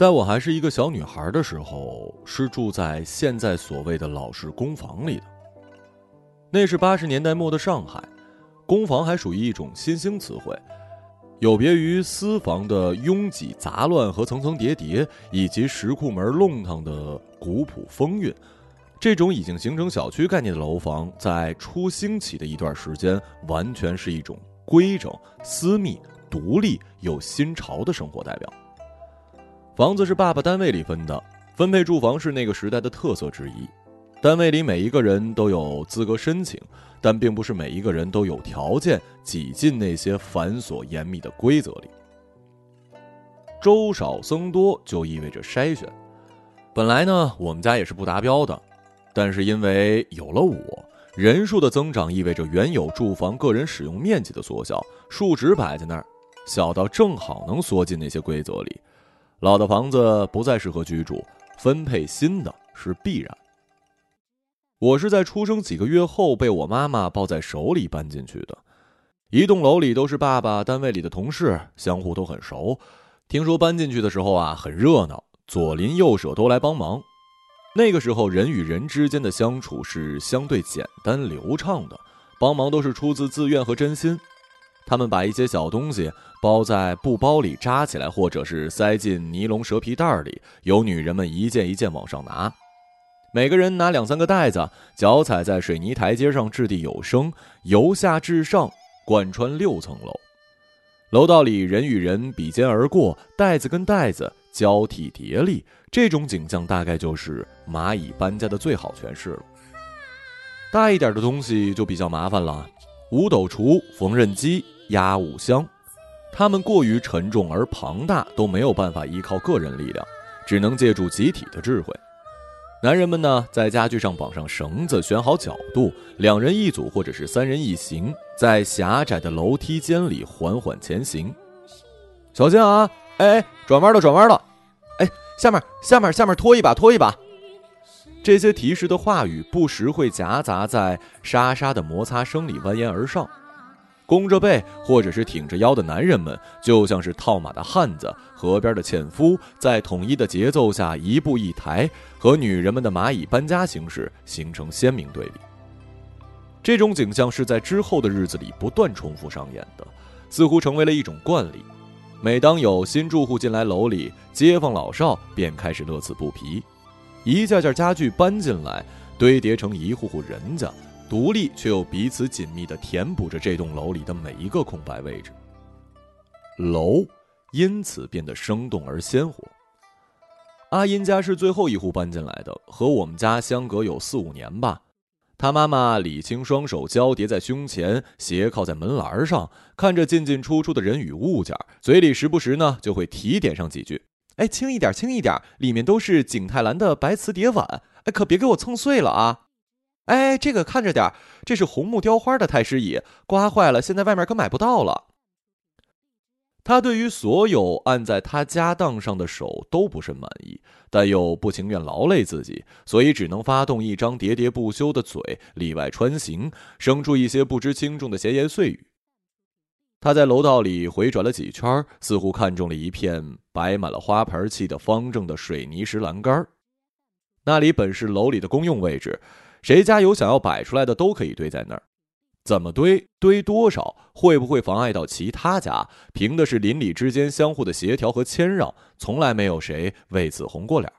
在我还是一个小女孩的时候，是住在现在所谓的老式公房里的。那是八十年代末的上海，公房还属于一种新兴词汇，有别于私房的拥挤杂乱和层层叠叠，以及石库门弄堂的古朴风韵。这种已经形成小区概念的楼房，在初兴起的一段时间，完全是一种规整、私密、独立又新潮的生活代表。房子是爸爸单位里分的，分配住房是那个时代的特色之一。单位里每一个人都有资格申请，但并不是每一个人都有条件挤进那些繁琐严密的规则里。周少僧多就意味着筛选。本来呢，我们家也是不达标的，但是因为有了我，人数的增长意味着原有住房个人使用面积的缩小，数值摆在那儿，小到正好能缩进那些规则里。老的房子不再适合居住，分配新的是必然。我是在出生几个月后被我妈妈抱在手里搬进去的。一栋楼里都是爸爸单位里的同事，相互都很熟。听说搬进去的时候啊，很热闹，左邻右舍都来帮忙。那个时候人与人之间的相处是相对简单流畅的，帮忙都是出自自愿和真心。他们把一些小东西包在布包里扎起来，或者是塞进尼龙蛇皮袋里，由女人们一件一件往上拿。每个人拿两三个袋子，脚踩在水泥台阶上，掷地有声，由下至上贯穿六层楼。楼道里人与人比肩而过，袋子跟袋子交替叠立，这种景象大概就是蚂蚁搬家的最好诠释了。大一点的东西就比较麻烦了，五斗橱、缝纫机。压五箱，他们过于沉重而庞大，都没有办法依靠个人力量，只能借助集体的智慧。男人们呢，在家具上绑上绳子，选好角度，两人一组或者是三人一行，在狭窄的楼梯间里缓缓前行。小心啊！哎，转弯了，转弯了！哎，下面，下面，下面拖一把，拖一把。这些提示的话语不时会夹杂在沙沙的摩擦声里蜿蜒而上。弓着背或者是挺着腰的男人们，就像是套马的汉子，河边的纤夫，在统一的节奏下一步一抬，和女人们的蚂蚁搬家形式形成鲜明对比。这种景象是在之后的日子里不断重复上演的，似乎成为了一种惯例。每当有新住户进来楼里，街坊老少便开始乐此不疲，一件件家具搬进来，堆叠成一户户人家。独立却又彼此紧密地填补着这栋楼里的每一个空白位置，楼因此变得生动而鲜活。阿音家是最后一户搬进来的，和我们家相隔有四五年吧。他妈妈李青双手交叠在胸前，斜靠在门栏上，看着进进出出的人与物件，嘴里时不时呢就会提点上几句：“哎，轻一点，轻一点，里面都是景泰蓝的白瓷碟碗，哎，可别给我蹭碎了啊。”哎，这个看着点这是红木雕花的太师椅，刮坏了，现在外面可买不到了。他对于所有按在他家当上的手都不甚满意，但又不情愿劳累自己，所以只能发动一张喋喋不休的嘴，里外穿行，生出一些不知轻重的闲言碎语。他在楼道里回转了几圈，似乎看中了一片摆满了花盆砌的方正的水泥石栏杆那里本是楼里的公用位置。谁家有想要摆出来的，都可以堆在那儿。怎么堆，堆多少，会不会妨碍到其他家，凭的是邻里之间相互的协调和谦让。从来没有谁为此红过脸。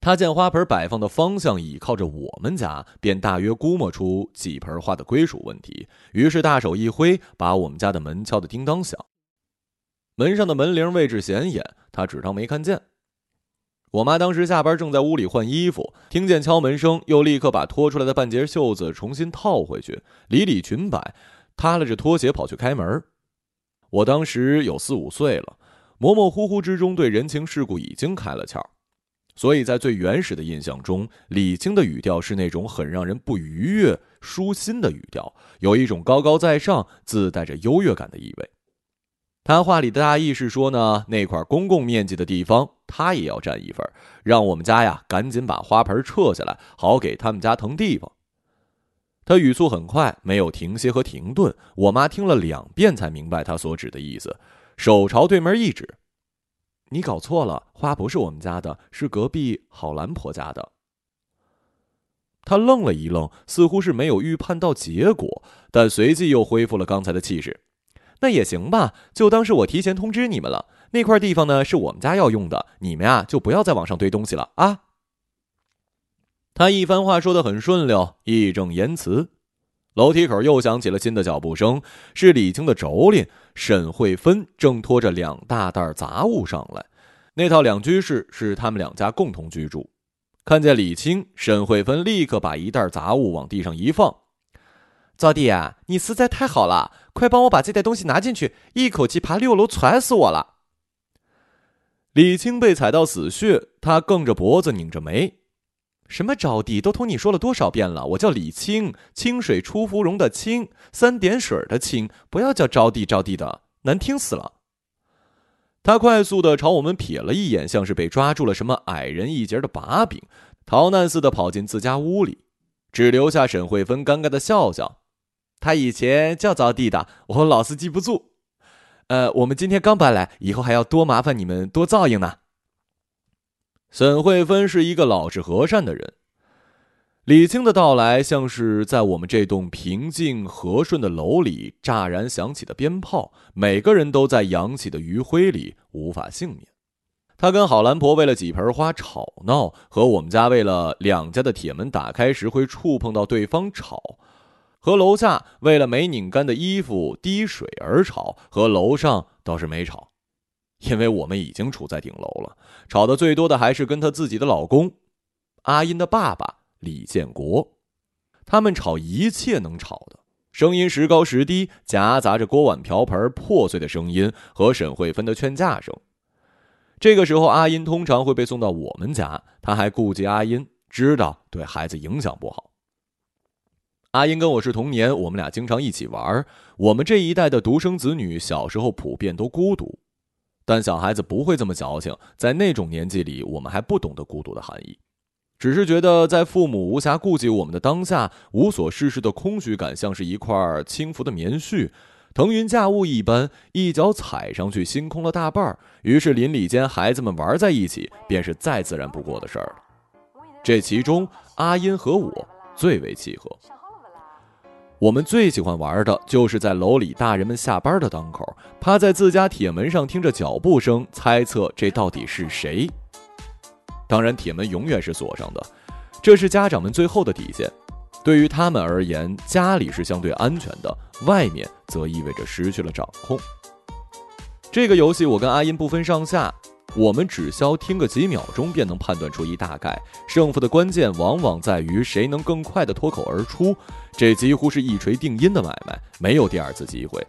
他见花盆摆放的方向倚靠着我们家，便大约估摸出几盆花的归属问题，于是大手一挥，把我们家的门敲得叮当响。门上的门铃位置显眼，他只当没看见。我妈当时下班正在屋里换衣服，听见敲门声，又立刻把脱出来的半截袖子重新套回去，理理裙摆，踏拉着拖鞋跑去开门。我当时有四五岁了，模模糊糊之中对人情世故已经开了窍，所以在最原始的印象中，李菁的语调是那种很让人不愉悦、舒心的语调，有一种高高在上、自带着优越感的意味。他话里的大意是说呢，那块公共面积的地方，他也要占一份，让我们家呀赶紧把花盆撤下来，好给他们家腾地方。他语速很快，没有停歇和停顿。我妈听了两遍才明白他所指的意思，手朝对门一指：“你搞错了，花不是我们家的，是隔壁郝兰婆家的。他愣了一愣，似乎是没有预判到结果，但随即又恢复了刚才的气势。那也行吧，就当是我提前通知你们了。那块地方呢，是我们家要用的，你们呀就不要再往上堆东西了啊。他一番话说的很顺溜，义正言辞。楼梯口又响起了新的脚步声，是李青的妯娌沈慧芬正拖着两大袋杂物上来。那套两居室是他们两家共同居住。看见李青，沈慧芬立刻把一袋杂物往地上一放。招弟啊，你实在太好了，快帮我把这袋东西拿进去，一口气爬六楼，喘死我了。李青被踩到死穴，他梗着脖子，拧着眉。什么招娣都同你说了多少遍了，我叫李青，清水出芙蓉的清，三点水的清，不要叫招娣招娣的，难听死了。他快速的朝我们瞥了一眼，像是被抓住了什么矮人一截的把柄，逃难似的跑进自家屋里，只留下沈慧芬尴尬的笑笑。他以前叫招娣的，我老是记不住。呃，我们今天刚搬来，以后还要多麻烦你们多照应呢。沈慧芬是一个老实和善的人。李青的到来，像是在我们这栋平静和顺的楼里乍然响起的鞭炮，每个人都在扬起的余晖里无法幸免。他跟郝兰婆为了几盆花吵闹，和我们家为了两家的铁门打开时会触碰到对方吵，和楼下为了没拧干的衣服滴水而吵，和楼上倒是没吵。因为我们已经处在顶楼了，吵得最多的还是跟她自己的老公，阿英的爸爸李建国。他们吵一切能吵的，声音时高时低，夹杂着锅碗瓢盆破碎的声音和沈慧芬的劝架声。这个时候，阿英通常会被送到我们家，他还顾及阿英，知道对孩子影响不好。阿英跟我是同年，我们俩经常一起玩。我们这一代的独生子女，小时候普遍都孤独。但小孩子不会这么矫情，在那种年纪里，我们还不懂得孤独的含义，只是觉得在父母无暇顾及我们的当下，无所事事的空虚感像是一块轻浮的棉絮，腾云驾雾一般，一脚踩上去，星空了大半儿于是邻里间孩子们玩在一起，便是再自然不过的事儿了。这其中，阿音和我最为契合。我们最喜欢玩的就是在楼里大人们下班的当口，趴在自家铁门上听着脚步声，猜测这到底是谁。当然，铁门永远是锁上的，这是家长们最后的底线。对于他们而言，家里是相对安全的，外面则意味着失去了掌控。这个游戏我跟阿音不分上下。我们只消听个几秒钟，便能判断出一大概。胜负的关键往往在于谁能更快的脱口而出，这几乎是一锤定音的买卖，没有第二次机会。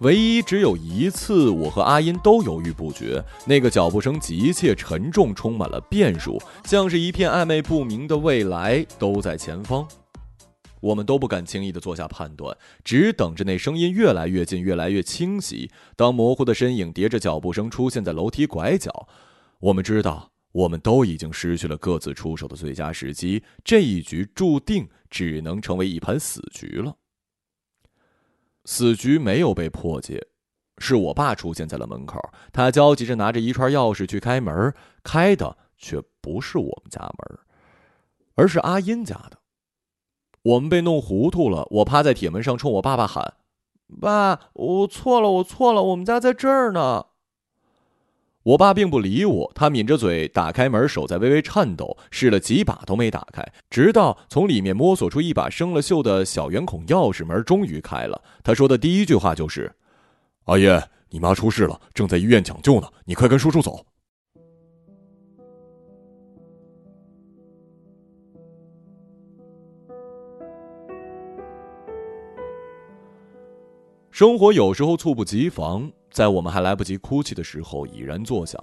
唯一只有一次，我和阿音都犹豫不决。那个脚步声急切沉重，充满了变数，像是一片暧昧不明的未来都在前方。我们都不敢轻易的做下判断，只等着那声音越来越近，越来越清晰。当模糊的身影叠着脚步声出现在楼梯拐角，我们知道，我们都已经失去了各自出手的最佳时机。这一局注定只能成为一盘死局了。死局没有被破解，是我爸出现在了门口，他焦急着拿着一串钥匙去开门，开的却不是我们家门，而是阿英家的。我们被弄糊涂了，我趴在铁门上冲我爸爸喊：“爸，我错了，我错了，我们家在这儿呢。”我爸并不理我，他抿着嘴打开门，手在微微颤抖，试了几把都没打开，直到从里面摸索出一把生了锈的小圆孔钥匙，门终于开了。他说的第一句话就是：“阿爷，你妈出事了，正在医院抢救呢，你快跟叔叔走。”生活有时候猝不及防，在我们还来不及哭泣的时候，已然作响。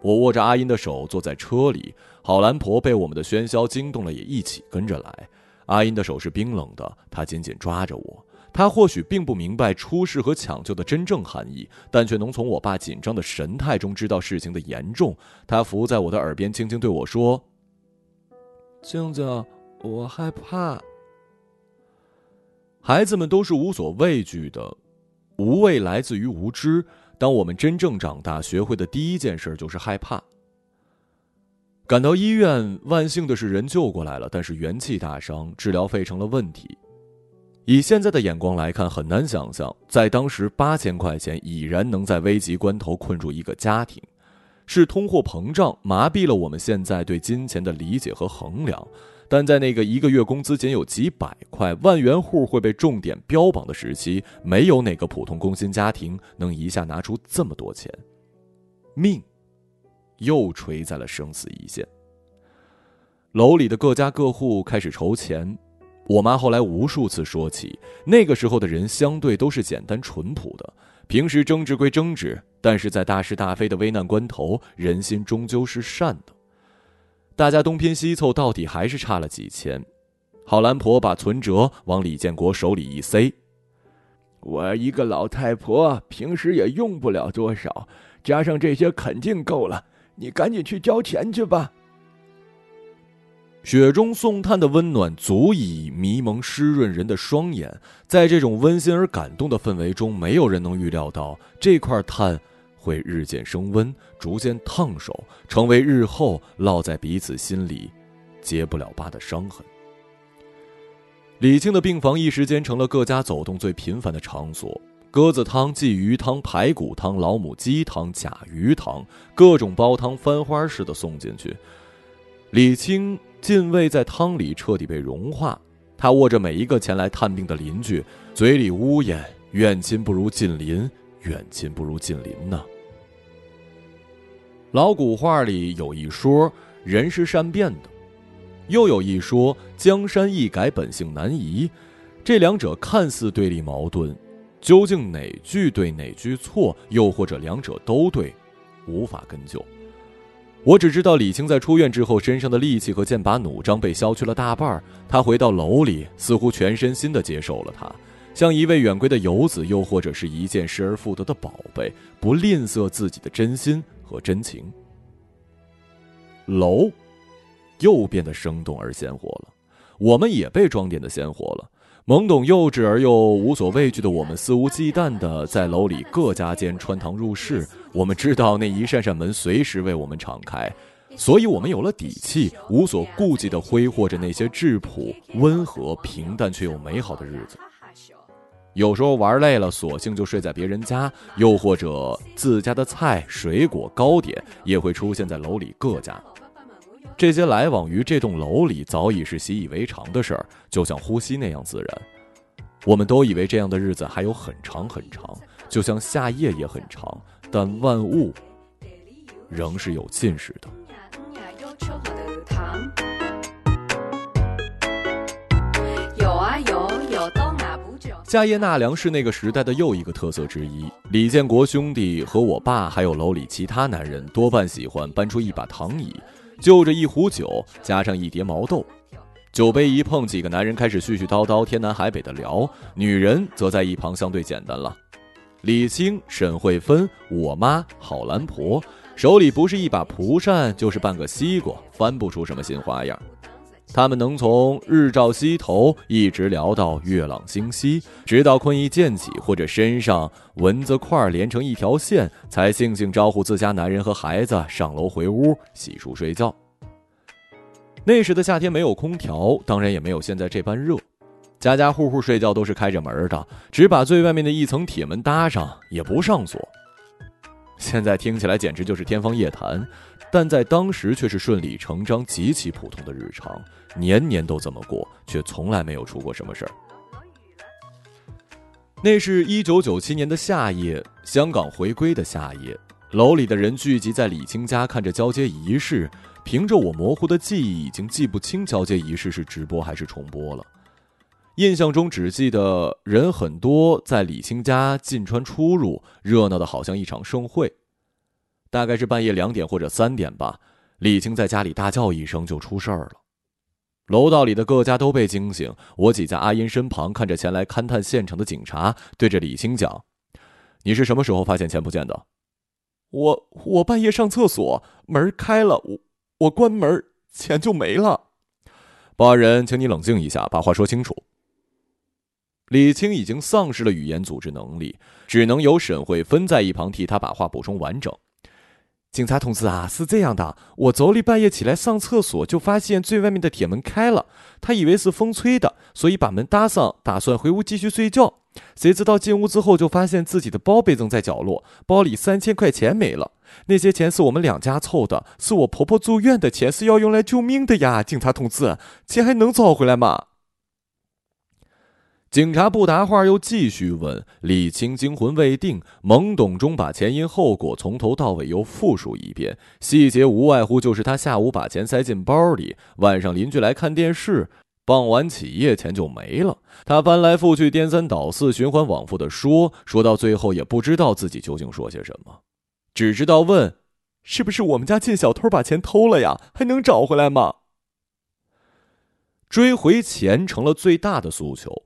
我握着阿英的手坐在车里，郝兰婆被我们的喧嚣惊动了，也一起跟着来。阿英的手是冰冷的，她紧紧抓着我。她或许并不明白出事和抢救的真正含义，但却能从我爸紧张的神态中知道事情的严重。她伏在我的耳边，轻轻对我说：“静静，我害怕。”孩子们都是无所畏惧的，无畏来自于无知，当我们真正长大，学会的第一件事就是害怕。赶到医院，万幸的是人救过来了，但是元气大伤，治疗费成了问题。以现在的眼光来看，很难想象，在当时八千块钱已然能在危急关头困住一个家庭。是通货膨胀麻痹了我们现在对金钱的理解和衡量。但在那个一个月工资仅有几百块、万元户会被重点标榜的时期，没有哪个普通工薪家庭能一下拿出这么多钱。命，又垂在了生死一线。楼里的各家各户开始筹钱。我妈后来无数次说起，那个时候的人相对都是简单淳朴的，平时争执归争执，但是在大是大非的危难关头，人心终究是善的。大家东拼西凑，到底还是差了几千。郝兰婆把存折往李建国手里一塞：“我一个老太婆，平时也用不了多少，加上这些肯定够了。你赶紧去交钱去吧。”雪中送炭的温暖足以迷蒙湿润人的双眼，在这种温馨而感动的氛围中，没有人能预料到这块炭。会日渐升温，逐渐烫手，成为日后烙在彼此心里结不了疤的伤痕。李庆的病房一时间成了各家走动最频繁的场所，鸽子汤、鲫鱼汤、排骨汤、老母鸡汤、甲鱼汤，各种煲汤翻花似的送进去。李清进味在汤里彻底被融化，他握着每一个前来探病的邻居，嘴里呜咽：“远亲不如近邻，远亲不如近邻呐。”老古话里有一说，人是善变的；又有一说，江山易改，本性难移。这两者看似对立矛盾，究竟哪句对哪句错，又或者两者都对，无法根究。我只知道李青在出院之后，身上的戾气和剑拔弩张被消去了大半。他回到楼里，似乎全身心的接受了他，像一位远归的游子，又或者是一件失而复得的宝贝，不吝啬自己的真心。和真情，楼又变得生动而鲜活了，我们也被装点的鲜活了。懵懂幼稚而又无所畏惧的我们，肆无忌惮的在楼里各家间穿堂入室。我们知道那一扇扇门随时为我们敞开，所以我们有了底气，无所顾忌的挥霍着那些质朴、温和、平淡却又美好的日子。有时候玩累了，索性就睡在别人家，又或者自家的菜、水果、糕点也会出现在楼里各家。这些来往于这栋楼里早已是习以为常的事儿，就像呼吸那样自然。我们都以为这样的日子还有很长很长，就像夏夜也很长，但万物仍是有尽时的。夏夜纳凉是那个时代的又一个特色之一。李建国兄弟和我爸，还有楼里其他男人，多半喜欢搬出一把躺椅，就着一壶酒，加上一碟毛豆，酒杯一碰，几个男人开始絮絮叨叨，天南海北的聊。女人则在一旁相对简单了。李青、沈慧芬、我妈、郝兰婆，手里不是一把蒲扇，就是半个西瓜，翻不出什么新花样。他们能从日照西头一直聊到月朗星稀，直到困意渐起，或者身上蚊子块连成一条线，才悻悻招呼自家男人和孩子上楼回屋洗漱睡觉。那时的夏天没有空调，当然也没有现在这般热，家家户户睡觉都是开着门的，只把最外面的一层铁门搭上，也不上锁。现在听起来简直就是天方夜谭，但在当时却是顺理成章、极其普通的日常，年年都这么过，却从来没有出过什么事儿。那是一九九七年的夏夜，香港回归的夏夜，楼里的人聚集在李清家，看着交接仪式。凭着我模糊的记忆，已经记不清交接仪式是直播还是重播了。印象中只记得人很多，在李清家进穿出入，热闹的好像一场盛会。大概是半夜两点或者三点吧，李青在家里大叫一声就出事儿了，楼道里的各家都被惊醒。我挤在阿英身旁，看着前来勘探现场的警察，对着李青讲：“你是什么时候发现钱不见的？”“我我半夜上厕所，门开了，我我关门，钱就没了。”报案人，请你冷静一下，把话说清楚。李青已经丧失了语言组织能力，只能由沈慧芬在一旁替他把话补充完整。警察同志啊，是这样的，我昨里半夜起来上厕所，就发现最外面的铁门开了，他以为是风吹的，所以把门搭上，打算回屋继续睡觉。谁知道进屋之后，就发现自己的包被扔在角落，包里三千块钱没了。那些钱是我们两家凑的，是我婆婆住院的钱，是要用来救命的呀！警察同志，钱还能找回来吗？警察不答话，又继续问。李青惊魂未定，懵懂中把前因后果从头到尾又复述一遍，细节无外乎就是他下午把钱塞进包里，晚上邻居来看电视。傍晚起夜钱就没了，他翻来覆去、颠三倒四、循环往复的说，说到最后也不知道自己究竟说些什么，只知道问：“是不是我们家进小偷把钱偷了呀？还能找回来吗？”追回钱成了最大的诉求，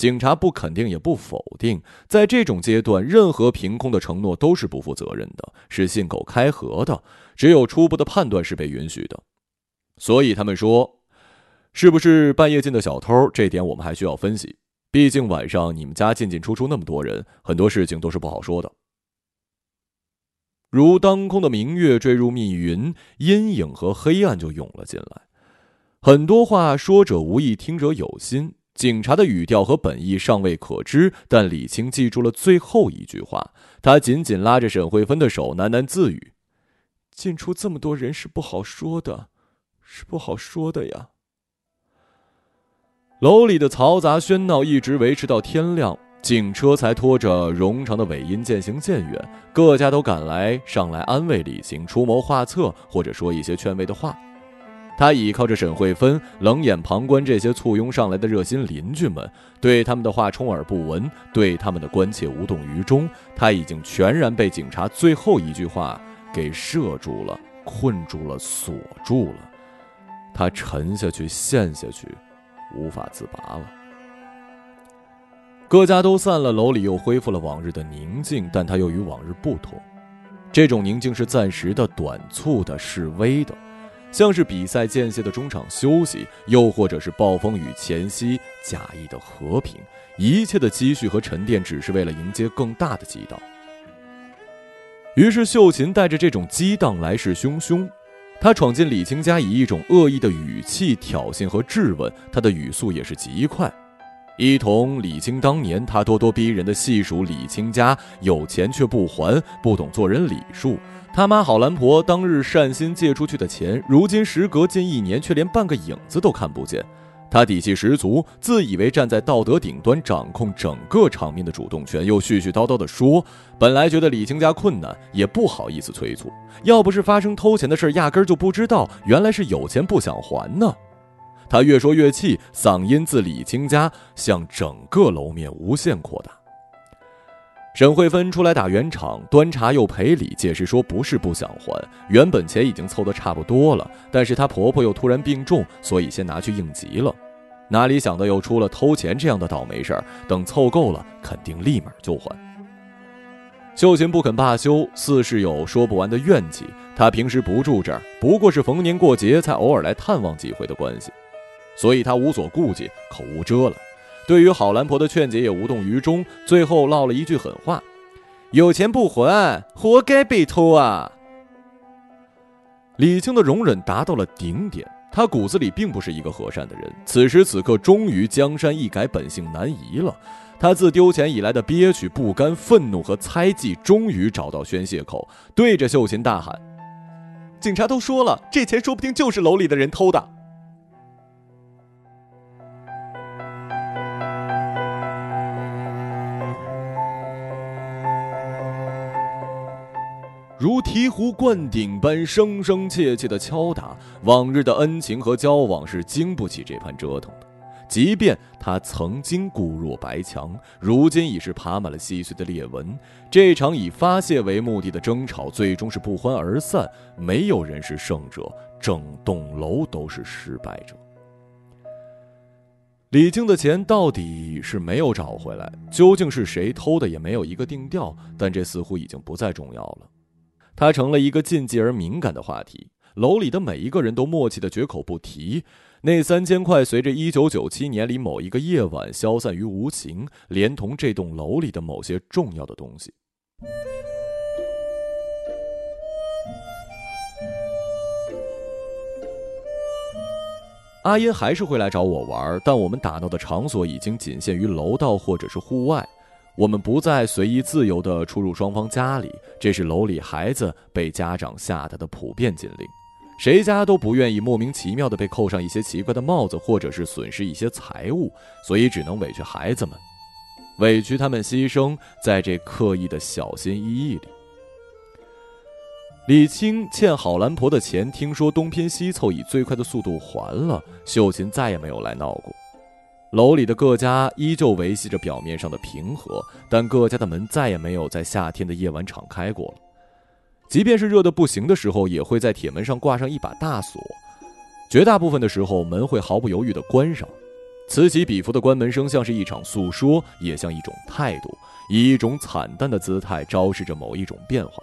警察不肯定也不否定，在这种阶段，任何凭空的承诺都是不负责任的，是信口开河的，只有初步的判断是被允许的，所以他们说。是不是半夜进的小偷？这点我们还需要分析。毕竟晚上你们家进进出出那么多人，很多事情都是不好说的。如当空的明月坠入密云，阴影和黑暗就涌了进来。很多话说者无意，听者有心。警察的语调和本意尚未可知，但李青记住了最后一句话。他紧紧拉着沈慧芬的手，喃喃自语：“进出这么多人是不好说的，是不好说的呀。”楼里的嘈杂喧闹一直维持到天亮，警车才拖着冗长的尾音渐行渐远。各家都赶来上来安慰李青，出谋划策，或者说一些劝慰的话。他倚靠着沈慧芬，冷眼旁观这些簇拥上来的热心邻居们，对他们的话充耳不闻，对他们的关切无动于衷。他已经全然被警察最后一句话给射住了、困住了、锁住了。他沉下去，陷下去。无法自拔了。各家都散了，楼里又恢复了往日的宁静，但它又与往日不同。这种宁静是暂时的、短促的、示威的，像是比赛间歇的中场休息，又或者是暴风雨前夕假意的和平。一切的积蓄和沉淀，只是为了迎接更大的激荡。于是，秀琴带着这种激荡来势汹汹。她闯进李青家，以一种恶意的语气挑衅和质问，她的语速也是极快，一同李青当年他咄咄逼人的细数李青家有钱却不还，不懂做人礼数。他妈好兰婆当日善心借出去的钱，如今时隔近一年，却连半个影子都看不见。他底气十足，自以为站在道德顶端，掌控整个场面的主动权，又絮絮叨叨地说：“本来觉得李青家困难，也不好意思催促。要不是发生偷钱的事，压根儿就不知道原来是有钱不想还呢。”他越说越气，嗓音自李青家向整个楼面无限扩大。沈慧芬出来打圆场，端茶又赔礼，解释说不是不想还，原本钱已经凑得差不多了，但是她婆婆又突然病重，所以先拿去应急了。哪里想到又出了偷钱这样的倒霉事儿，等凑够了，肯定立马就还。秀琴不肯罢休，似是有说不完的怨气。她平时不住这儿，不过是逢年过节才偶尔来探望几回的关系，所以他无所顾忌，口无遮拦。对于郝兰婆的劝解也无动于衷，最后唠了一句狠话：“有钱不还，活该被偷啊！”李青的容忍达到了顶点，他骨子里并不是一个和善的人。此时此刻，终于江山易改，本性难移了。他自丢钱以来的憋屈、不甘、愤怒和猜忌，终于找到宣泄口，对着秀琴大喊：“警察都说了，这钱说不定就是楼里的人偷的。”如醍醐灌顶般声声切切的敲打，往日的恩情和交往是经不起这番折腾的。即便他曾经固若白墙，如今已是爬满了细碎的裂纹。这场以发泄为目的的争吵，最终是不欢而散。没有人是胜者，整栋楼都是失败者。李静的钱到底是没有找回来，究竟是谁偷的，也没有一个定调。但这似乎已经不再重要了。它成了一个禁忌而敏感的话题。楼里的每一个人都默契的绝口不提。那三千块随着一九九七年里某一个夜晚消散于无形，连同这栋楼里的某些重要的东西。阿音还是会来找我玩，但我们打闹的场所已经仅限于楼道或者是户外，我们不再随意自由地出入双方家里，这是楼里孩子被家长下达的普遍禁令。谁家都不愿意莫名其妙地被扣上一些奇怪的帽子，或者是损失一些财物，所以只能委屈孩子们，委屈他们牺牲在这刻意的小心翼翼里。李青欠郝兰婆的钱，听说东拼西凑，以最快的速度还了。秀琴再也没有来闹过。楼里的各家依旧维系着表面上的平和，但各家的门再也没有在夏天的夜晚敞开过了。即便是热得不行的时候，也会在铁门上挂上一把大锁。绝大部分的时候，门会毫不犹豫地关上。此起彼伏的关门声，像是一场诉说，也像一种态度，以一种惨淡的姿态昭示着某一种变化。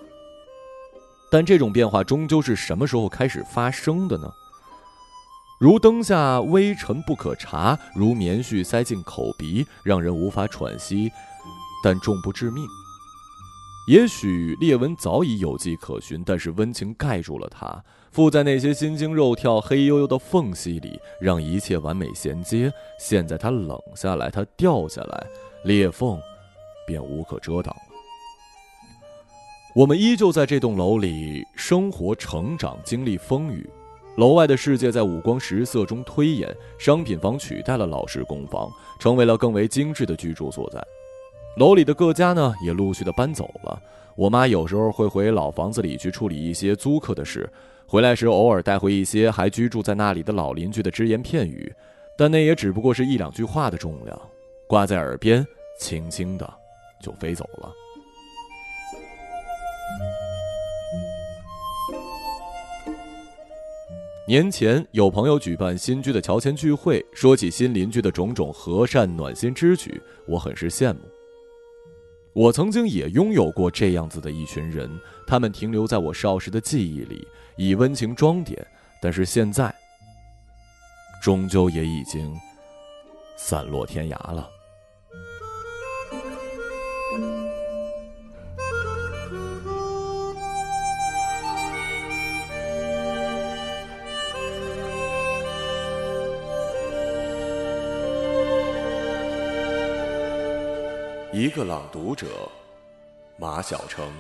但这种变化终究是什么时候开始发生的呢？如灯下微尘不可察，如棉絮塞进口鼻，让人无法喘息，但重不致命。也许裂纹早已有迹可循，但是温情盖住了它，附在那些心惊肉跳、黑黝黝的缝隙里，让一切完美衔接。现在它冷下来，它掉下来，裂缝便无可遮挡。我们依旧在这栋楼里生活、成长、经历风雨。楼外的世界在五光十色中推演，商品房取代了老式公房，成为了更为精致的居住所在。楼里的各家呢，也陆续的搬走了。我妈有时候会回老房子里去处理一些租客的事，回来时偶尔带回一些还居住在那里的老邻居的只言片语，但那也只不过是一两句话的重量，挂在耳边，轻轻的就飞走了。年前有朋友举办新居的乔迁聚会，说起新邻居的种种和善暖心之举，我很是羡慕。我曾经也拥有过这样子的一群人，他们停留在我少时的记忆里，以温情装点，但是现在，终究也已经散落天涯了。一个朗读者，马晓成。